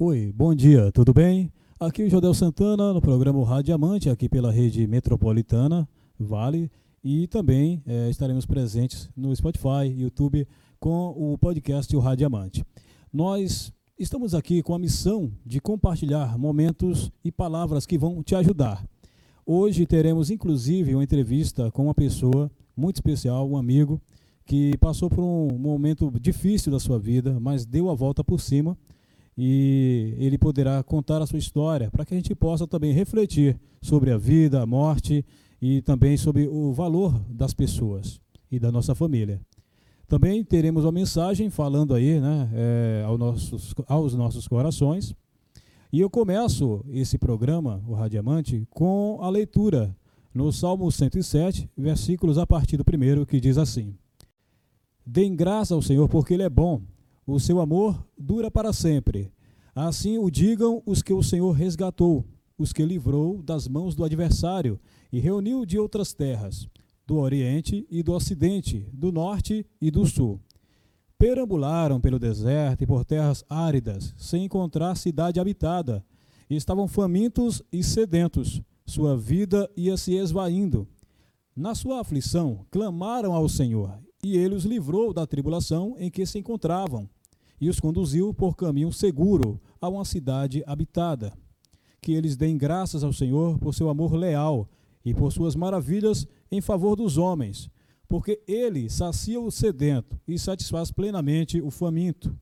Oi, bom dia, tudo bem? Aqui é o Jodel Santana no programa Rádio Diamante, aqui pela rede metropolitana Vale, e também é, estaremos presentes no Spotify, YouTube, com o podcast O Rádio Diamante. Nós estamos aqui com a missão de compartilhar momentos e palavras que vão te ajudar. Hoje teremos inclusive uma entrevista com uma pessoa muito especial, um amigo, que passou por um momento difícil da sua vida, mas deu a volta por cima e ele poderá contar a sua história para que a gente possa também refletir sobre a vida, a morte e também sobre o valor das pessoas e da nossa família. Também teremos uma mensagem falando aí né, é, aos, nossos, aos nossos corações. E eu começo esse programa, o Radiamante, com a leitura no Salmo 107, versículos a partir do primeiro, que diz assim: Deem graça ao Senhor, porque Ele é bom o seu amor dura para sempre. Assim o digam os que o Senhor resgatou, os que livrou das mãos do adversário e reuniu de outras terras, do Oriente e do Ocidente, do Norte e do Sul. Perambularam pelo deserto e por terras áridas, sem encontrar cidade habitada. E estavam famintos e sedentos, sua vida ia se esvaindo. Na sua aflição, clamaram ao Senhor, e ele os livrou da tribulação em que se encontravam e os conduziu por caminho seguro a uma cidade habitada. Que eles deem graças ao Senhor por seu amor leal e por suas maravilhas em favor dos homens, porque ele sacia o sedento e satisfaz plenamente o faminto.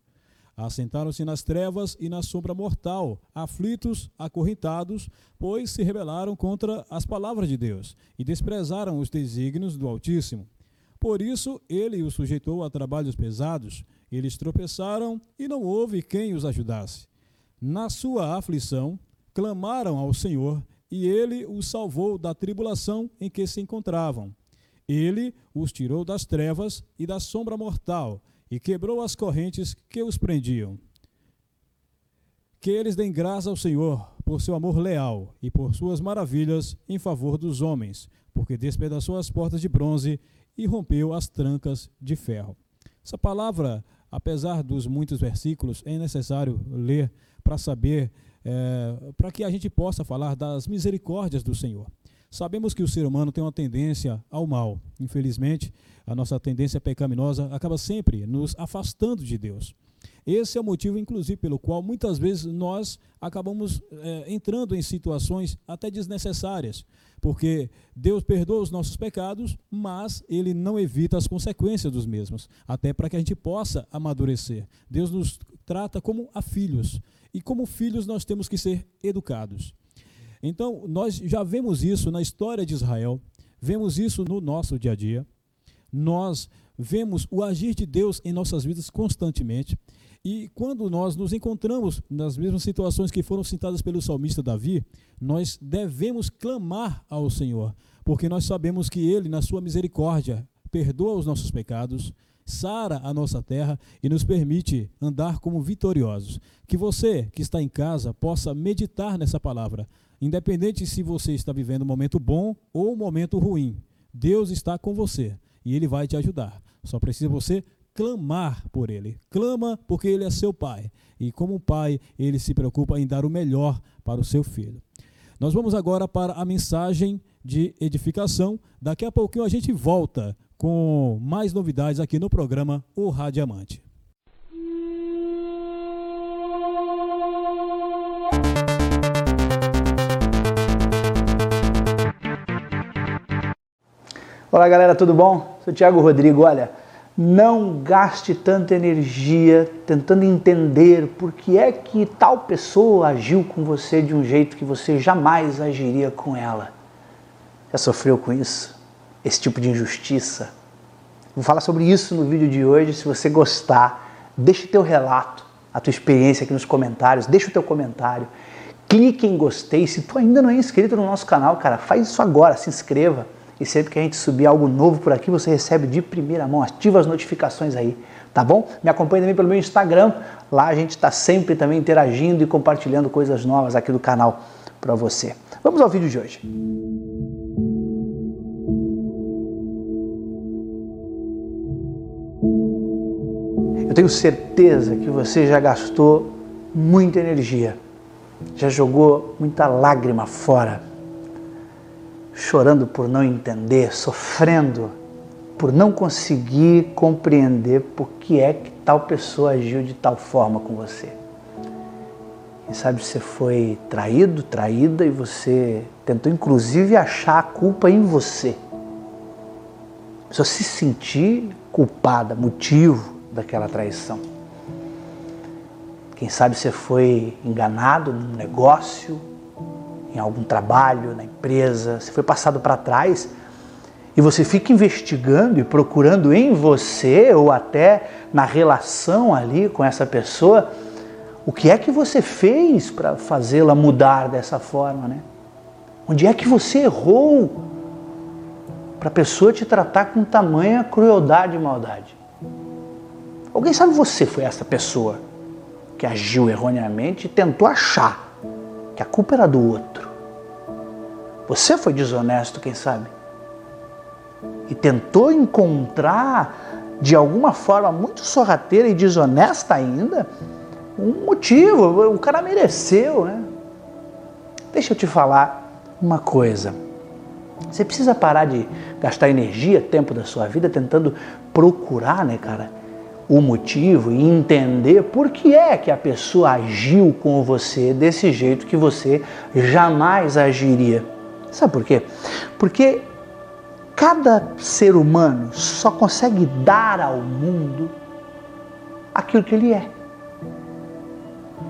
Assentaram-se nas trevas e na sombra mortal, aflitos, acorrentados, pois se rebelaram contra as palavras de Deus e desprezaram os desígnios do Altíssimo. Por isso ele os sujeitou a trabalhos pesados, eles tropeçaram e não houve quem os ajudasse. Na sua aflição, clamaram ao Senhor e ele os salvou da tribulação em que se encontravam. Ele os tirou das trevas e da sombra mortal e quebrou as correntes que os prendiam. Que eles deem graça ao Senhor por seu amor leal e por suas maravilhas em favor dos homens, porque despedaçou as portas de bronze e rompeu as trancas de ferro. Essa palavra apesar dos muitos versículos, é necessário ler para saber, é, para que a gente possa falar das misericórdias do Senhor. Sabemos que o ser humano tem uma tendência ao mal. Infelizmente, a nossa tendência pecaminosa acaba sempre nos afastando de Deus. Esse é o motivo, inclusive, pelo qual muitas vezes nós acabamos é, entrando em situações até desnecessárias, porque Deus perdoa os nossos pecados, mas Ele não evita as consequências dos mesmos, até para que a gente possa amadurecer. Deus nos trata como a filhos, e como filhos nós temos que ser educados. Então, nós já vemos isso na história de Israel, vemos isso no nosso dia a dia, nós vemos o agir de Deus em nossas vidas constantemente. E quando nós nos encontramos nas mesmas situações que foram citadas pelo salmista Davi, nós devemos clamar ao Senhor, porque nós sabemos que Ele, na sua misericórdia, perdoa os nossos pecados, sara a nossa terra e nos permite andar como vitoriosos. Que você que está em casa possa meditar nessa palavra, independente se você está vivendo um momento bom ou um momento ruim. Deus está com você e Ele vai te ajudar. Só precisa você clamar por ele. Clama porque ele é seu pai. E como pai, ele se preocupa em dar o melhor para o seu filho. Nós vamos agora para a mensagem de edificação. Daqui a pouquinho a gente volta com mais novidades aqui no programa O Radiamante. Olá galera, tudo bom? Sou Thiago Rodrigo. Olha, não gaste tanta energia tentando entender por que é que tal pessoa agiu com você de um jeito que você jamais agiria com ela. Já sofreu com isso? Esse tipo de injustiça? Vou falar sobre isso no vídeo de hoje. Se você gostar, deixa o teu relato, a tua experiência aqui nos comentários, deixa o teu comentário. Clique em gostei. Se tu ainda não é inscrito no nosso canal, cara, faz isso agora, se inscreva e sempre que a gente subir algo novo por aqui, você recebe de primeira mão, ativa as notificações aí, tá bom? Me acompanhe também pelo meu Instagram, lá a gente está sempre também interagindo e compartilhando coisas novas aqui do canal para você. Vamos ao vídeo de hoje. Eu tenho certeza que você já gastou muita energia, já jogou muita lágrima fora, chorando por não entender, sofrendo por não conseguir compreender por que é que tal pessoa agiu de tal forma com você. Quem sabe você foi traído, traída e você tentou inclusive achar a culpa em você. Só se sentir culpada, motivo daquela traição. Quem sabe você foi enganado num negócio, em algum trabalho, na empresa, você foi passado para trás e você fica investigando e procurando em você ou até na relação ali com essa pessoa o que é que você fez para fazê-la mudar dessa forma, né? Onde é que você errou para a pessoa te tratar com tamanha crueldade e maldade? Alguém sabe você foi essa pessoa que agiu erroneamente e tentou achar que a culpa era do outro. Você foi desonesto, quem sabe? E tentou encontrar de alguma forma muito sorrateira e desonesta ainda um motivo, o cara mereceu, né? Deixa eu te falar uma coisa. Você precisa parar de gastar energia, tempo da sua vida tentando procurar, né, cara, o motivo e entender por que é que a pessoa agiu com você desse jeito que você jamais agiria. Sabe por quê? Porque cada ser humano só consegue dar ao mundo aquilo que ele é.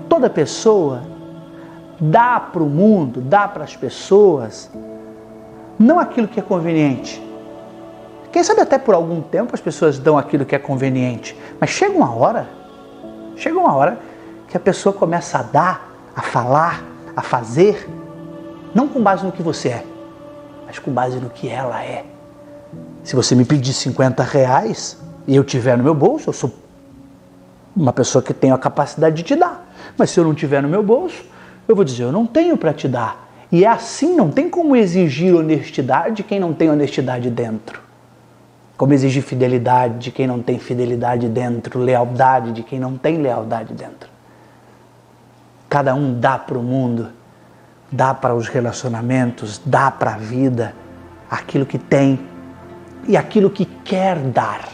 Toda pessoa dá para o mundo, dá para as pessoas, não aquilo que é conveniente, quem sabe até por algum tempo as pessoas dão aquilo que é conveniente, mas chega uma hora, chega uma hora que a pessoa começa a dar, a falar, a fazer, não com base no que você é, mas com base no que ela é. Se você me pedir 50 reais e eu tiver no meu bolso, eu sou uma pessoa que tem a capacidade de te dar. Mas se eu não tiver no meu bolso, eu vou dizer, eu não tenho para te dar. E é assim, não tem como exigir honestidade quem não tem honestidade dentro. Como exigir fidelidade de quem não tem fidelidade dentro, lealdade de quem não tem lealdade dentro. Cada um dá para o mundo, dá para os relacionamentos, dá para a vida aquilo que tem e aquilo que quer dar.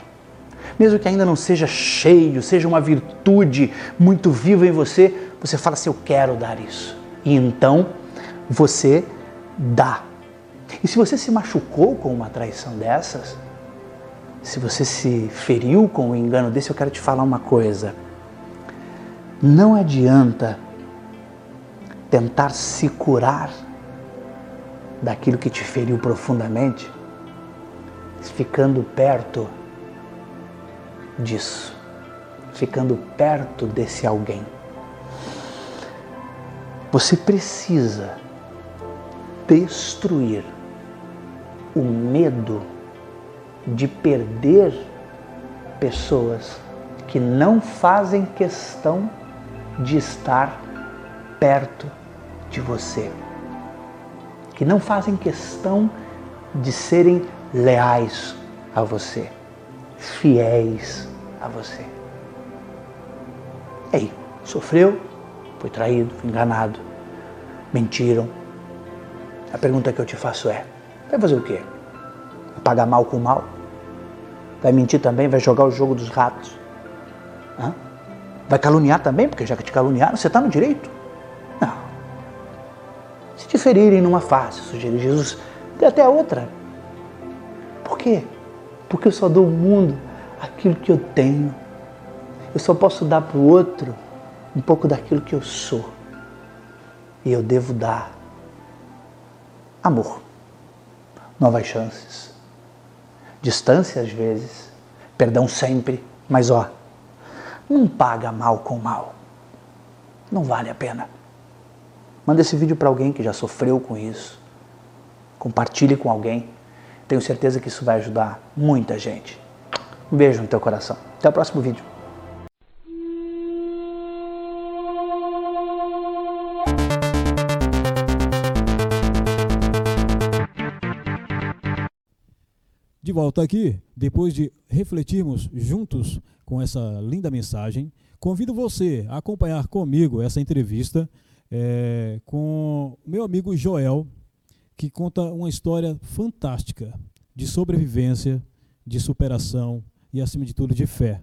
Mesmo que ainda não seja cheio, seja uma virtude muito viva em você, você fala assim: Eu quero dar isso. E então você dá. E se você se machucou com uma traição dessas, se você se feriu com o engano desse, eu quero te falar uma coisa. Não adianta tentar se curar daquilo que te feriu profundamente, ficando perto disso, ficando perto desse alguém. Você precisa destruir o medo de perder pessoas que não fazem questão de estar perto de você, que não fazem questão de serem leais a você, fiéis a você. Ei, sofreu, foi traído, foi enganado, mentiram. A pergunta que eu te faço é: vai fazer o quê? pagar mal com mal? Vai mentir também? Vai jogar o jogo dos ratos? Hã? Vai caluniar também? Porque já que te caluniaram, você está no direito? Te ferirem numa face, sugeriu Jesus, dê até a outra. Por quê? Porque eu só dou ao mundo aquilo que eu tenho. Eu só posso dar para o outro um pouco daquilo que eu sou. E eu devo dar amor, novas chances distância às vezes, perdão sempre, mas ó, não paga mal com mal. Não vale a pena. Manda esse vídeo para alguém que já sofreu com isso. Compartilhe com alguém. Tenho certeza que isso vai ajudar muita gente. Um beijo no teu coração. Até o próximo vídeo. De volta aqui, depois de refletirmos juntos com essa linda mensagem, convido você a acompanhar comigo essa entrevista é, com meu amigo Joel, que conta uma história fantástica de sobrevivência, de superação e, acima de tudo, de fé,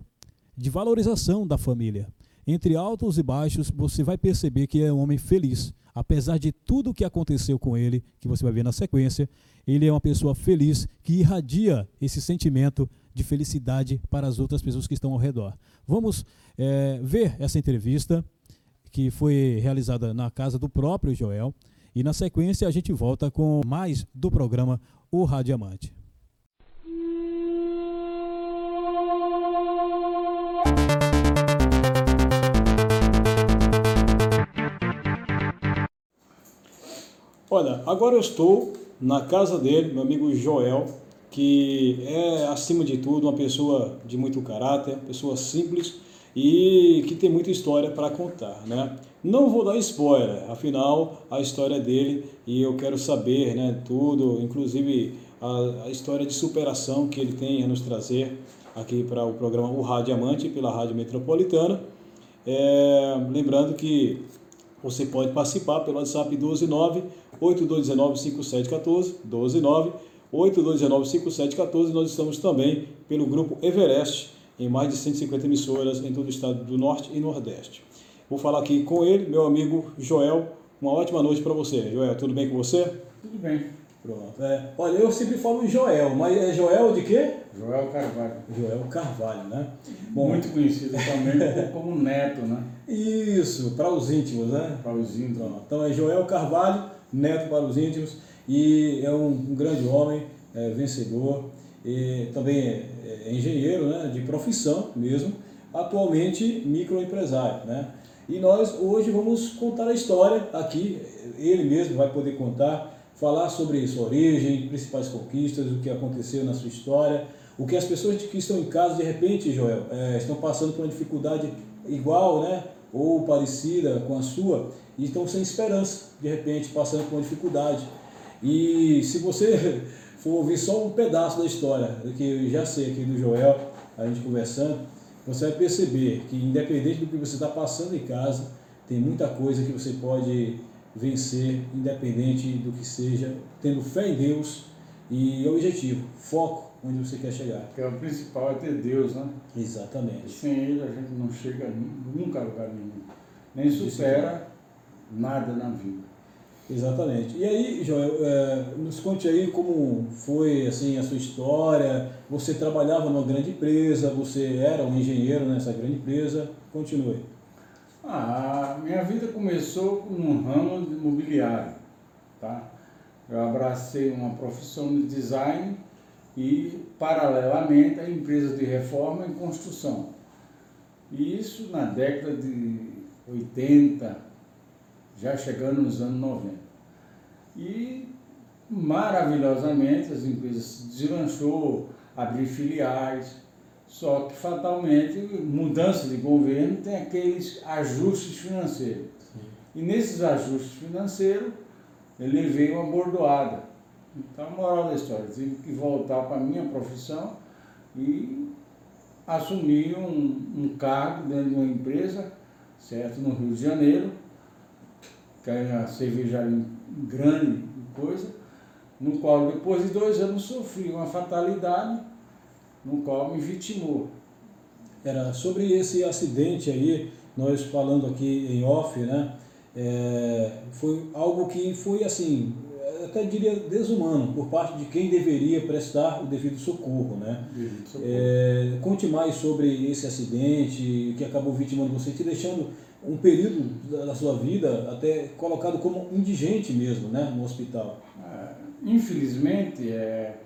de valorização da família. Entre altos e baixos, você vai perceber que é um homem feliz. Apesar de tudo o que aconteceu com ele, que você vai ver na sequência, ele é uma pessoa feliz que irradia esse sentimento de felicidade para as outras pessoas que estão ao redor. Vamos é, ver essa entrevista que foi realizada na casa do próprio Joel. E na sequência a gente volta com mais do programa O Radiamante. Olha, agora eu estou na casa dele, meu amigo Joel, que é, acima de tudo, uma pessoa de muito caráter, pessoa simples e que tem muita história para contar, né? Não vou dar spoiler, afinal a história dele e eu quero saber, né, tudo, inclusive a, a história de superação que ele tem a nos trazer aqui para o programa O Rádio Amante pela Rádio Metropolitana. É, lembrando que você pode participar pelo WhatsApp 129 8219 5714 129 8219 5714. Nós estamos também pelo grupo Everest em mais de 150 emissoras em todo o estado do Norte e Nordeste. Vou falar aqui com ele, meu amigo Joel. Uma ótima noite para você. Joel, tudo bem com você? Tudo bem. Pronto. É. Olha, eu sempre falo Joel, mas é Joel de quê? Joel Carvalho. Joel Carvalho, né? Bom, Muito conhecido também como neto, né? Isso, para os íntimos, né? Para os íntimos. Então é Joel Carvalho, neto para os íntimos, e é um, um grande homem, é, vencedor, e também é, é engenheiro, né? De profissão mesmo, atualmente microempresário, né? E nós hoje vamos contar a história aqui, ele mesmo vai poder contar falar sobre sua origem, principais conquistas, o que aconteceu na sua história, o que as pessoas que estão em casa, de repente, Joel, é, estão passando por uma dificuldade igual, né, ou parecida com a sua, e estão sem esperança, de repente, passando por uma dificuldade. E se você for ouvir só um pedaço da história, que eu já sei aqui do Joel, a gente conversando, você vai perceber que independente do que você está passando em casa, tem muita coisa que você pode vencer, independente do que seja, tendo fé em Deus e objetivo, foco onde você quer chegar. Que é o principal é ter Deus, né? Exatamente. Sem Ele a gente não chega nunca a lugar nenhum. Nem supera nada na vida. Exatamente. E aí, Joel, é, nos conte aí como foi assim a sua história. Você trabalhava numa grande empresa, você era um engenheiro nessa grande empresa. Continue. Ah, minha vida começou no ramo de imobiliário, tá? Eu abracei uma profissão de design e, paralelamente, a empresa de reforma e construção. E isso na década de 80, já chegando nos anos 90. E, maravilhosamente, as empresas se deslanchou, abrir filiais, só que fatalmente, mudança de governo tem aqueles ajustes financeiros. Sim. E nesses ajustes financeiros, ele veio uma bordoada. Então, a moral da história, tive que voltar para a minha profissão e assumir um, um cargo dentro de uma empresa, certo, no Rio de Janeiro, que é uma cervejaria grande coisa, no qual depois de dois anos sofri uma fatalidade no qual me vitimou. Era sobre esse acidente aí, nós falando aqui em off, né? É, foi algo que foi assim, até diria desumano, por parte de quem deveria prestar o devido socorro, né? Devido socorro. É, conte mais sobre esse acidente que acabou vitimando você, te deixando um período da sua vida até colocado como indigente mesmo, né, no hospital. É, infelizmente, é,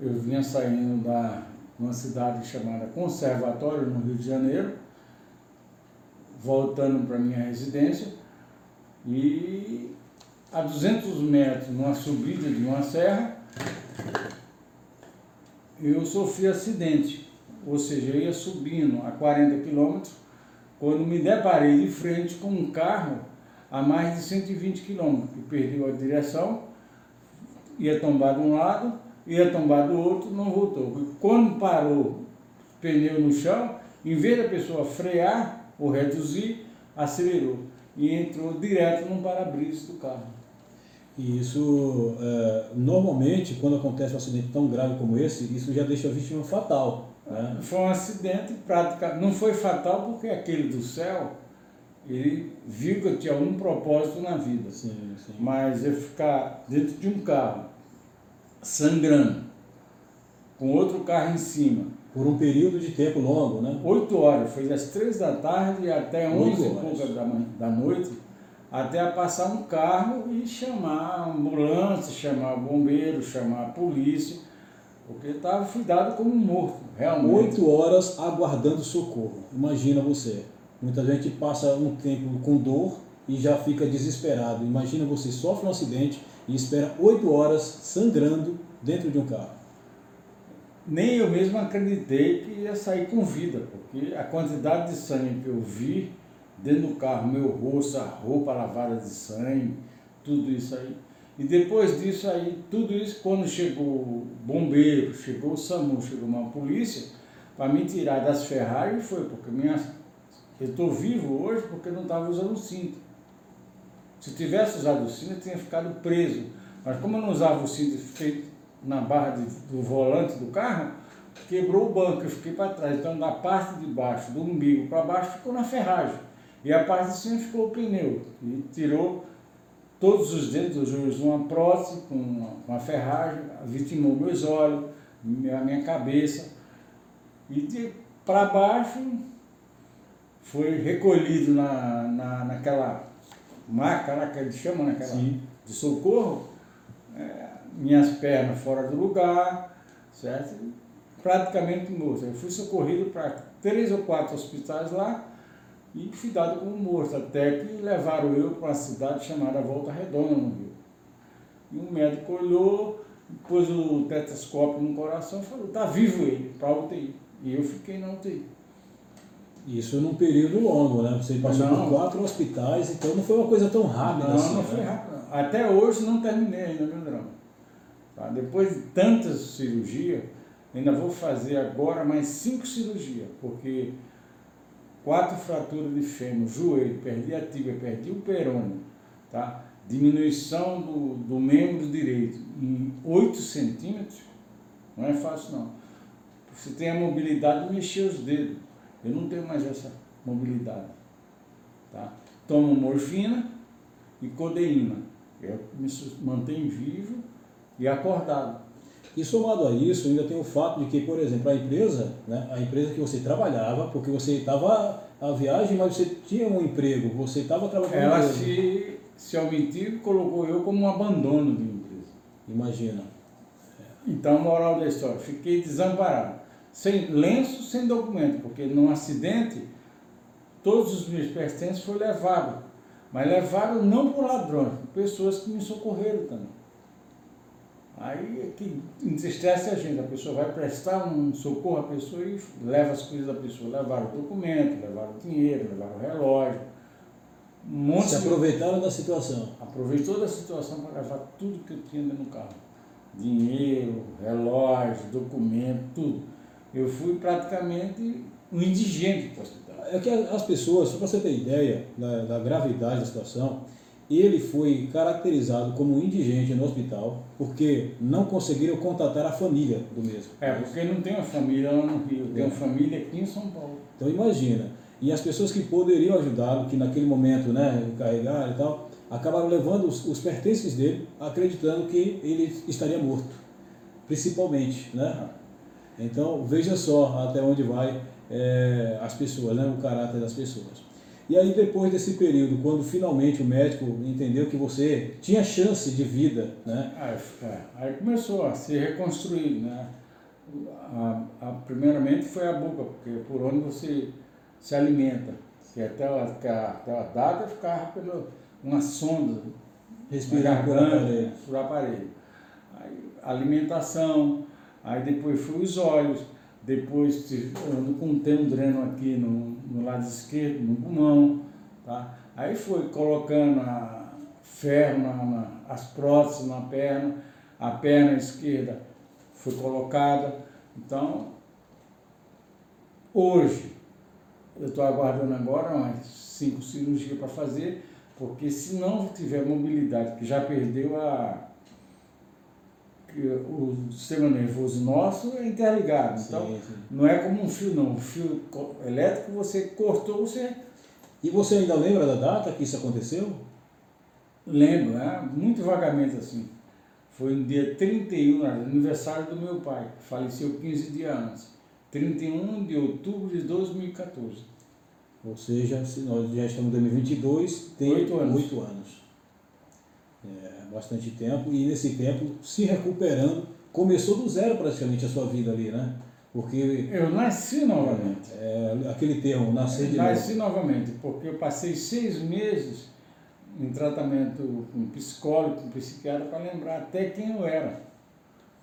eu vinha saindo da numa cidade chamada Conservatório, no Rio de Janeiro, voltando para minha residência, e a 200 metros, numa subida de uma serra, eu sofri acidente, ou seja, eu ia subindo a 40 quilômetros, quando me deparei de frente com um carro a mais de 120 quilômetros, que perdeu a direção, ia tombar de um lado ia tombar do outro, não voltou. Quando parou pneu no chão, em vez da pessoa frear, ou reduzir, acelerou e entrou direto no para-brisa do carro. E isso, é, normalmente, quando acontece um acidente tão grave como esse, isso já deixa a vítima fatal. Né? Foi um acidente prática, não foi fatal porque aquele do céu, ele viu que eu tinha um propósito na vida. Sim, sim. Mas eu ficar dentro de um carro, sangrando, com outro carro em cima, Por um período de tempo longo, né? oito horas, foi das três da tarde até onze e horas. pouca da, da noite, até passar um carro e chamar a ambulância, chamar o bombeiro, chamar a polícia, porque estava fui dado como morto, realmente. Oito horas aguardando socorro. Imagina você. Muita gente passa um tempo com dor e já fica desesperado. Imagina você sofre um acidente e espera oito horas sangrando dentro de um carro. Nem eu mesmo acreditei que ia sair com vida, porque a quantidade de sangue que eu vi dentro do carro, meu rosto, a roupa lavada de sangue, tudo isso aí. E depois disso aí, tudo isso, quando chegou bombeiro, chegou o SAMU, chegou uma polícia, para me tirar das ferragens foi, porque minha, eu estou vivo hoje porque não estava usando o cinto. Se tivesse usado o cinto, eu tinha ficado preso. Mas como eu não usava o cinto, fiquei na barra de- do volante do carro, quebrou o banco, eu fiquei para trás. Então, da parte de baixo, do umbigo para baixo, ficou na ferragem. E a parte de cima ficou o pneu. E tirou todos os dedos, eu usei uma prótese com uma, uma ferragem, vitimou meus olhos, minha, minha cabeça. E de para baixo foi recolhido na, na, naquela maca lá que eles chamam, naquela Sim. de socorro, é, minhas pernas fora do lugar, certo? Praticamente morto. Eu fui socorrido para três ou quatro hospitais lá e fui dado como morto, até que levaram eu para uma cidade chamada Volta Redonda, no Rio. E um médico olhou, pôs o tetoscópio no coração e falou, tá vivo ele, para UTI. E eu fiquei na UTI. Isso num período longo, né? Você passou Não. por quatro hospitais, então não foi uma coisa tão rápida Não, assim. não né? foi rápido. não. Até hoje não terminei ainda meu drama. Tá? Depois de tantas cirurgias, ainda vou fazer agora mais cinco cirurgias, porque quatro fraturas de fêmur, joelho, perdi a tíbia, perdi o perônio, tá? diminuição do, do membro direito em 8 centímetros, não é fácil não. Você tem a mobilidade de mexer os dedos. Eu não tenho mais essa mobilidade. Tá? Tomo morfina e codeína. Eu me mantenho vivo e acordado. E somado a isso, ainda tem o fato de que, por exemplo, a empresa, né, a empresa que você trabalhava, porque você estava a viagem, mas você tinha um emprego, você estava trabalhando. Ela se, se omitiu e colocou eu como um abandono de empresa. Imagina. Então, moral da história, fiquei desamparado. Sem lenço, sem documento, porque num acidente, todos os meus pertences foram levados. Mas levaram não por ladrões, por pessoas que me socorreram também. Aí é que entristece a gente, a pessoa vai prestar um socorro à pessoa e leva as coisas da pessoa. Levaram o documento, levaram o dinheiro, levaram o relógio. Um monte Se de aproveitaram da situação. Aproveitou da situação para levar tudo que eu tinha dentro do carro. Dinheiro, relógio, documento, tudo. Eu fui praticamente um indigente para o hospital. É que as pessoas, só para você ter ideia da, da gravidade da situação, ele foi caracterizado como indigente no hospital porque não conseguiram contatar a família do mesmo. É, porque não tenho família lá no Rio, tenho É. família aqui em São Paulo. Então imagina, e as pessoas que poderiam ajudá-lo, que naquele momento né, carregaram e tal, acabaram levando os, os pertences dele, acreditando que ele estaria morto, principalmente, né? Então veja só até onde vai é, as pessoas, né, o caráter das pessoas. E aí depois desse período, quando finalmente o médico entendeu que você tinha chance de vida, né? Aí, é, começou a se reconstruir, né? A, a- primeiramente foi a boca, porque é por onde você se alimenta. Que até, a- até a data ficava pela uma sonda Respirar por aparelho. por aparelho. Aí, alimentação, aí depois foi os olhos, depois ando com um dreno aqui no, no lado esquerdo, no pulmão, tá? Aí foi colocando a ferro, na, na- as próteses na perna, a perna esquerda foi colocada. Então, hoje, eu estou aguardando agora umas cinco cirurgias para fazer, porque se não tiver mobilidade, que já perdeu a. O sistema nervoso nosso é interligado. Então, Sim, sim. não é como um fio, não. O fio co- elétrico você cortou, você E você ainda lembra da data que isso aconteceu? lembra, né? muito vagamente assim. Foi no dia 31, né, aniversário do meu pai, que faleceu 15 dias antes. 31 de outubro de 2014. Ou seja, se nós já estamos em 2022, tem Oito anos. oito anos. É bastante tempo e nesse tempo se recuperando, começou do zero praticamente a sua vida ali, né? Porque Eu nasci novamente. é, aquele termo, nascer de Nasci novo. novamente, porque eu passei seis meses em tratamento com psicólogo, com psiquiatra, para lembrar até quem eu era.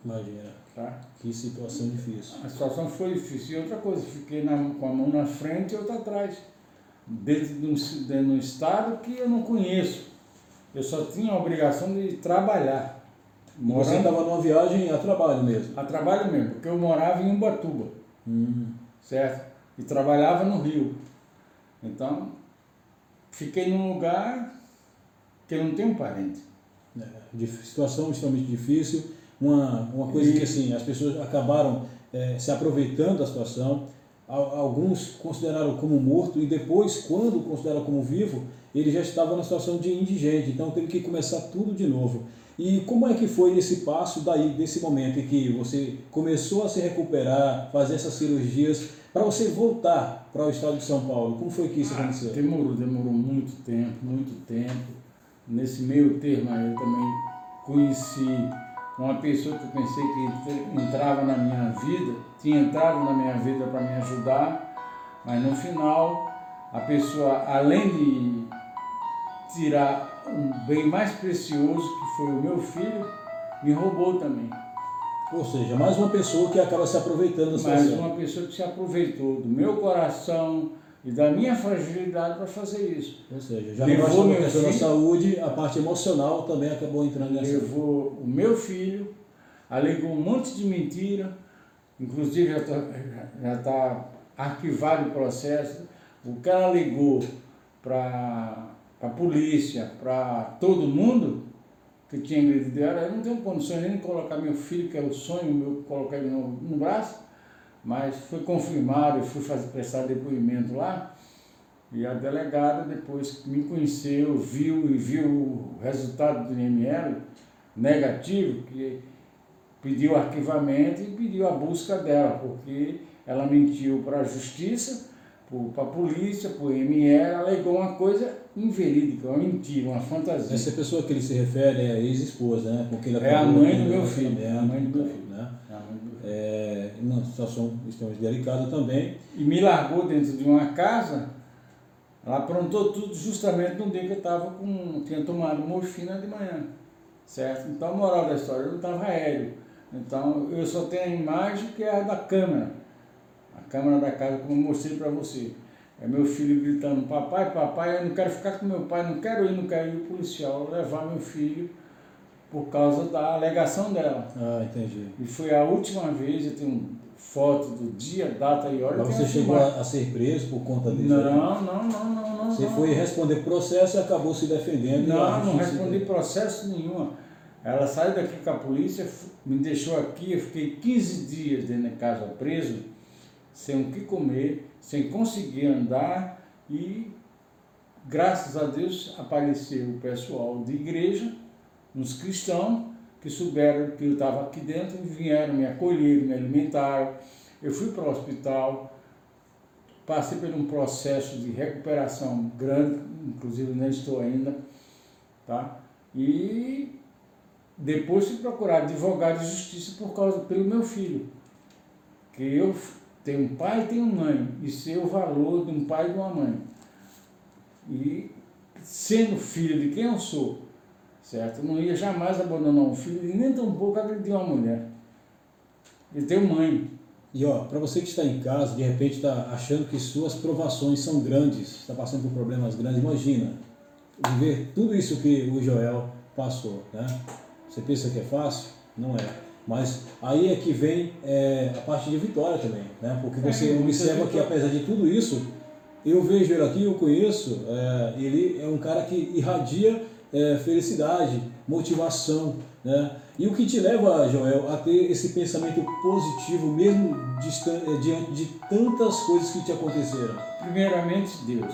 Imagina, Tá? que situação difícil. A situação foi difícil. E outra coisa, fiquei na- com a mão na frente e outra atrás. Dentro de um, de um estado que eu não conheço. Eu só tinha a obrigação de trabalhar. E você estava numa viagem a trabalho mesmo. a trabalho mesmo, porque eu morava em Ubatuba, Hum, certo? E trabalhava no Rio. Então, fiquei num lugar que eu não tenho parente. é, dif- situação extremamente difícil. Uma, uma coisa E- que assim, as pessoas acabaram é, se aproveitando da situação. Al- Alguns consideraram como morto e depois, quando consideraram como vivo, ele já estava na situação de indigente, então teve que começar tudo de novo. E como é que foi esse passo daí, desse momento em que você começou a se recuperar, fazer essas cirurgias, para você voltar para o estado de São Paulo? Como foi que isso Ah, aconteceu? demorou, demorou muito tempo, muito tempo. Nesse meio termo aí eu também conheci uma pessoa que eu pensei que entrava na minha vida, tinha entrado na minha vida para me ajudar, mas no final a pessoa, além de tirar um bem mais precioso, que foi o meu filho, me roubou também. Ou seja, mais uma pessoa que acaba se aproveitando da situação. uma pessoa que se aproveitou do meu coração e da minha fragilidade para fazer isso. Ou seja, já Levou não bastou a meu questão da filho. saúde, a parte emocional também acabou entrando nessa. levou o meu filho, alegou um monte de mentira, inclusive já está já tá arquivado o processo. O ela alegou para a polícia, para todo mundo que tinha agredido ela, eu não tenho condições nem de colocar meu filho, que é o sonho meu, colocar ele no, no braço, mas foi confirmado, eu fui fazer, prestar depoimento lá, e a delegada, depois que me conheceu, viu e viu o resultado do IML negativo, que pediu arquivamento e pediu a busca dela, porque ela mentiu para a justiça, para a polícia, para o IML, alegou uma coisa inverídica, uma mentira, uma fantasia. Essa pessoa que ele se refere é a ex-esposa, né? Com quem ele É a mãe do meu filho, é a mãe do meu filho. Né? É É uma situação extremamente delicada também. E me largou dentro de uma casa, ela aprontou tudo justamente no dia que eu estava com. tinha tomado morfina de manhã. Certo? Então a moral da história, eu não estava aéreo. Então eu só tenho a imagem que é a da câmera. A câmera da casa, como eu mostrei para você. É meu filho gritando, papai, papai, eu não quero ficar com meu pai, não quero ir, não quero ir. O policial levar meu filho por causa da alegação dela. Ah, entendi. E foi a última vez, eu tenho foto do dia, data e hora. Mas você chegou a, a ser preso por conta disso? Não, não, não, não, não. Você não. foi responder processo e acabou se defendendo. Não, não respondi processo nenhum. Ela saiu daqui com a polícia, me deixou aqui, eu fiquei 15 dias dentro da casa preso, sem o que comer, sem conseguir andar e graças a Deus apareceu o pessoal de igreja, uns cristãos, que souberam que eu estava aqui dentro e vieram me acolher, me alimentaram. Eu fui para o hospital, passei por um processo de recuperação grande, inclusive nem estou ainda, tá? E depois fui procurar advogado de justiça por causa pelo meu filho, que eu tenho um pai e tenho mãe, e sei o valor de um pai e de uma mãe. E sendo filho de quem eu sou, certo? Não ia jamais abandonar um filho e nem tampouco agredir uma mulher. Eu tenho mãe, E ó, para você que está em casa, de repente está achando que suas provações são grandes, está passando por problemas grandes, imagina viver tudo isso que o Joel passou, né? Você pensa que é fácil? Não é. Mas aí é que vem é, a parte de vitória também, né? Porque você É, observa que apesar de tudo isso, eu vejo ele aqui, eu conheço, é, ele é um cara que irradia é, felicidade, motivação, né? E o que te leva, Joel, a ter esse pensamento positivo, mesmo é, diante de tantas coisas que te aconteceram? Primeiramente, Deus.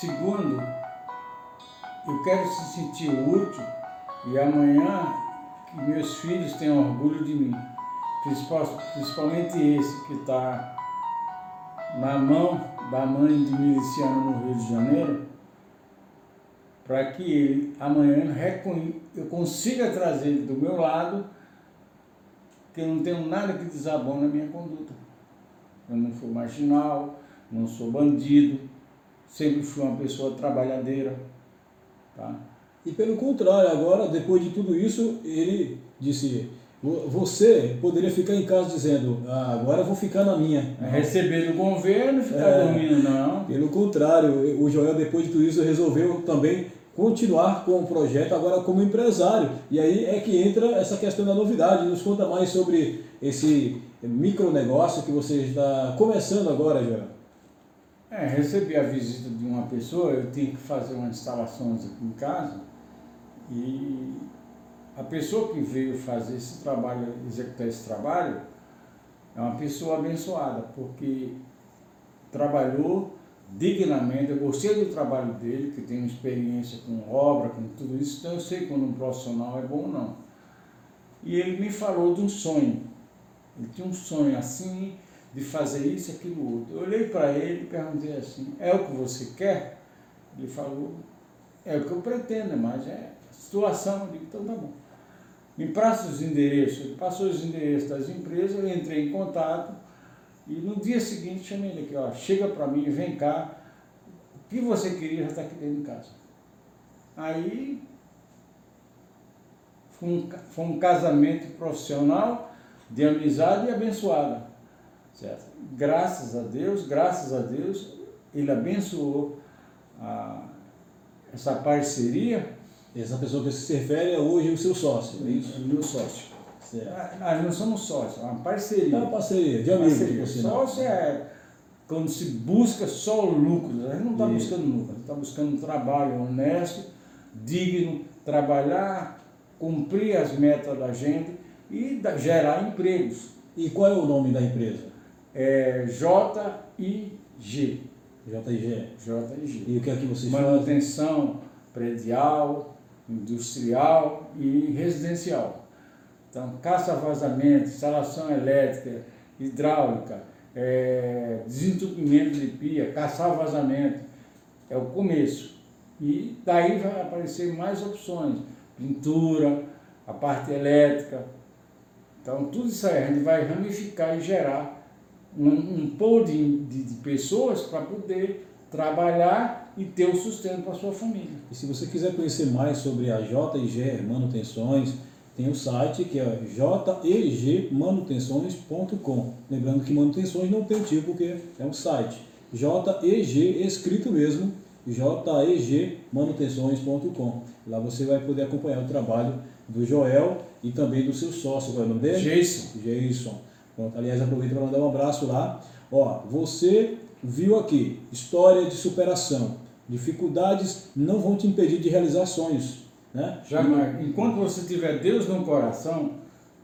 Segundo, eu quero se sentir útil e amanhã meus filhos tenham orgulho de mim. Principalmente esse que está na mão da mãe de miliciano no Rio de Janeiro, para que ele amanhã eu consiga trazer do meu lado que eu não tenho nada que desabone na minha conduta. Eu não sou marginal, não sou bandido, sempre fui uma pessoa trabalhadeira. Tá? E pelo contrário, agora, depois de tudo isso, ele disse, você poderia ficar em casa dizendo, ah, agora eu vou ficar na minha. É receber do governo e ficar é, dormindo, não. Pelo contrário, o Joel, depois de tudo isso, resolveu também continuar com o projeto agora como empresário. E aí é que entra essa questão da novidade. Nos conta mais sobre esse micronegócio que você está começando agora, Joel. É, recebi a visita de uma pessoa, eu tinha que fazer umas instalações aqui em casa e a pessoa que veio fazer esse trabalho, executar esse trabalho, é uma pessoa abençoada, porque trabalhou dignamente, eu gostei do trabalho dele, que tem experiência com obra, com tudo isso, então eu sei quando um profissional é bom ou não. E ele me falou de um sonho. Ele tinha um sonho assim, de fazer isso, aquilo, outro. Eu olhei para ele e perguntei assim, é o que você quer? Ele falou, é o que eu pretendo, mas é situação. Eu digo, então tá bom. Me passa os endereços. Ele passou os endereços das empresas, eu entrei em contato e no dia seguinte chamei ele aqui, ó, chega para mim, vem cá, o que você queria já está aqui dentro de casa. Aí foi um, foi um casamento profissional de amizade e abençoada. Certo? Graças a Deus, graças a Deus, ele abençoou a, essa parceria. Essa pessoa que se refere é hoje o seu sócio, é isso? O meu sócio. Certo. Nós não somos sócios, é uma parceria. É uma parceria, de amigos. Parceria. Sócio é quando se busca só o lucro. A gente não está buscando lucro, a gente está buscando um trabalho honesto, digno, trabalhar, cumprir as metas da gente e gerar empregos. E qual é o nome da empresa? É JIG. JIG. JIG. E o que é que vocês Manutenção fazem? predial, industrial e residencial. Então, caça-vazamento, instalação elétrica, hidráulica, é, desentupimento de pia, caçar vazamento, é o começo. E daí vai aparecer mais opções, pintura, a parte elétrica. Então, tudo isso aí a gente vai ramificar e gerar um, um pool de, de, de pessoas para poder trabalhar e ter o sustento para a sua família. E se você quiser conhecer mais sobre a JG Manutenções, tem o site que é jegmanutenções.com. Lembrando que manutenções não tem tipo, porque é um site. JEG, escrito mesmo, jegmanutenções.com. Lá você vai poder acompanhar o trabalho do Joel e também do seu sócio. Qual é o nome dele? Jason. Jason. Pronto, aliás, aproveito para mandar um abraço lá. Ó, você viu aqui, história de superação. Dificuldades não vão te impedir de realizar sonhos. Né? Jamais. Enquanto você tiver Deus no coração,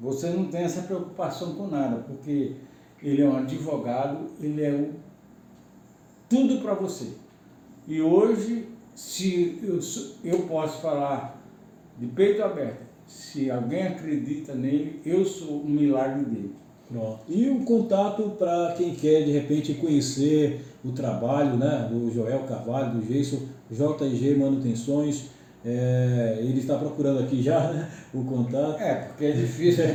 você não tem essa preocupação com nada, porque ele é um advogado, ele é um, tudo para você. E hoje, se eu, eu posso falar de peito aberto, se alguém acredita nele, eu sou um milagre dele. Pronto. E um contato para quem quer de repente conhecer o trabalho né, do Joel Carvalho, do Jason, JG Manutenções é, ele está procurando aqui já né, o contato. É, porque é difícil.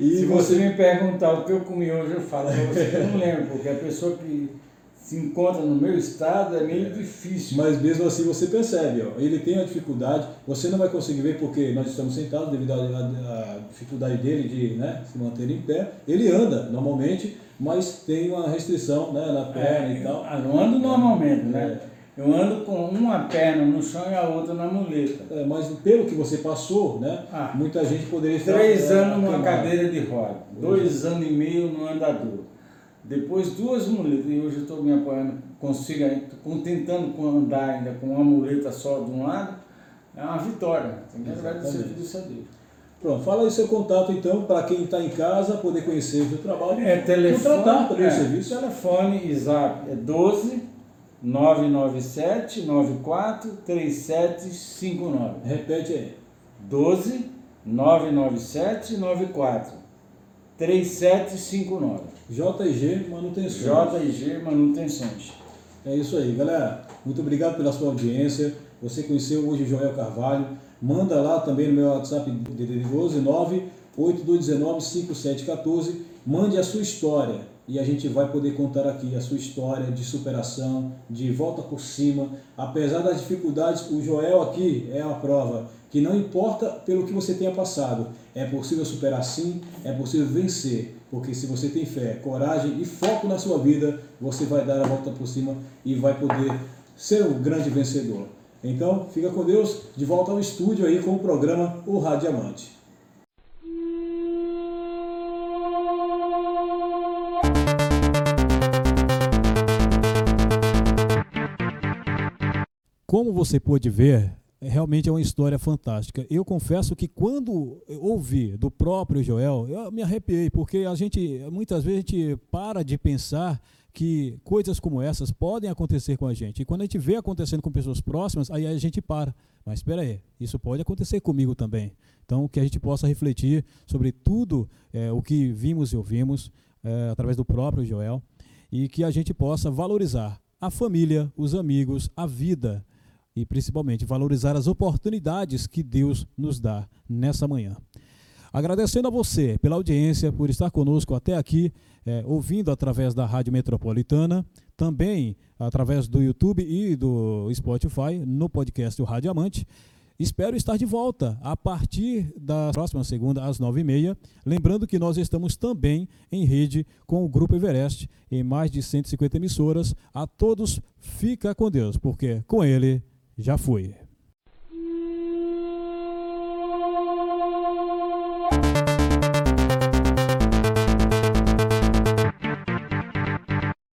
E Se você... você me perguntar o que eu comi hoje, eu falo para você que eu não lembro, porque a pessoa que se encontra no meu estado é meio difícil. Mas mesmo assim você percebe, ó, ele tem a dificuldade, você não vai conseguir ver porque nós estamos sentados devido à, dificuldade dele de né, se manter em pé. Ele anda normalmente, mas tem uma restrição né, na perna é, e tal. Eu não ando normalmente, né? É. Eu ando com uma perna no chão e a outra na muleta. É, mas pelo que você passou, né? Ah, muita gente poderia estar. Três anos numa cadeira de roda, dois anos e meio no andador. Depois duas muletas, e hoje eu estou me apoiando, consigo, tentando andar ainda com uma muleta só de um lado, é uma vitória. Tem que agradecer tudo isso a Deus. Pronto, fala aí seu contato então, para quem está em casa poder conhecer o seu trabalho é, telefone, contratar também é, o serviço. Telefone e zap é 12 997 94 3759. Repete aí. 12 997 94 3759. JG Manutenções. JG Manutenções. É isso aí, galera. Muito obrigado pela sua audiência. Você conheceu hoje o Joel Carvalho. Manda lá também no meu WhatsApp DDD 12 98219 5714. Mande a sua história e a gente vai poder contar aqui a sua história de superação, de volta por cima. Apesar das dificuldades, o Joel aqui é a prova que não importa pelo que você tenha passado, é possível superar sim, é possível vencer, porque se você tem fé, coragem e foco na sua vida, você vai dar a volta por cima e vai poder ser um grande vencedor. Então, fica com Deus, de volta ao estúdio aí com o programa O Radiamante. Como você pôde ver, realmente é uma história fantástica. Eu confesso que quando ouvi do próprio Joel, eu me arrepiei, porque a gente, muitas vezes, a gente para de pensar que coisas como essas podem acontecer com a gente. E quando a gente vê acontecendo com pessoas próximas, aí a gente para. Mas espera aí, isso pode acontecer comigo também. Então, que a gente possa refletir sobre tudo é, o que vimos e ouvimos é, através do próprio Joel e que a gente possa valorizar a família, os amigos, a vida e principalmente valorizar as oportunidades que Deus nos dá nessa manhã. Agradecendo a você pela audiência, por estar conosco até aqui, é, ouvindo através da Rádio Metropolitana, também através do YouTube e do Spotify, no podcast O Rádio Amante. Espero estar de volta a partir da próxima segunda, às nove e meia. Lembrando que nós estamos também em rede com o Grupo Everest, em mais de 150 emissoras. A todos, fica com Deus, porque com ele já fui.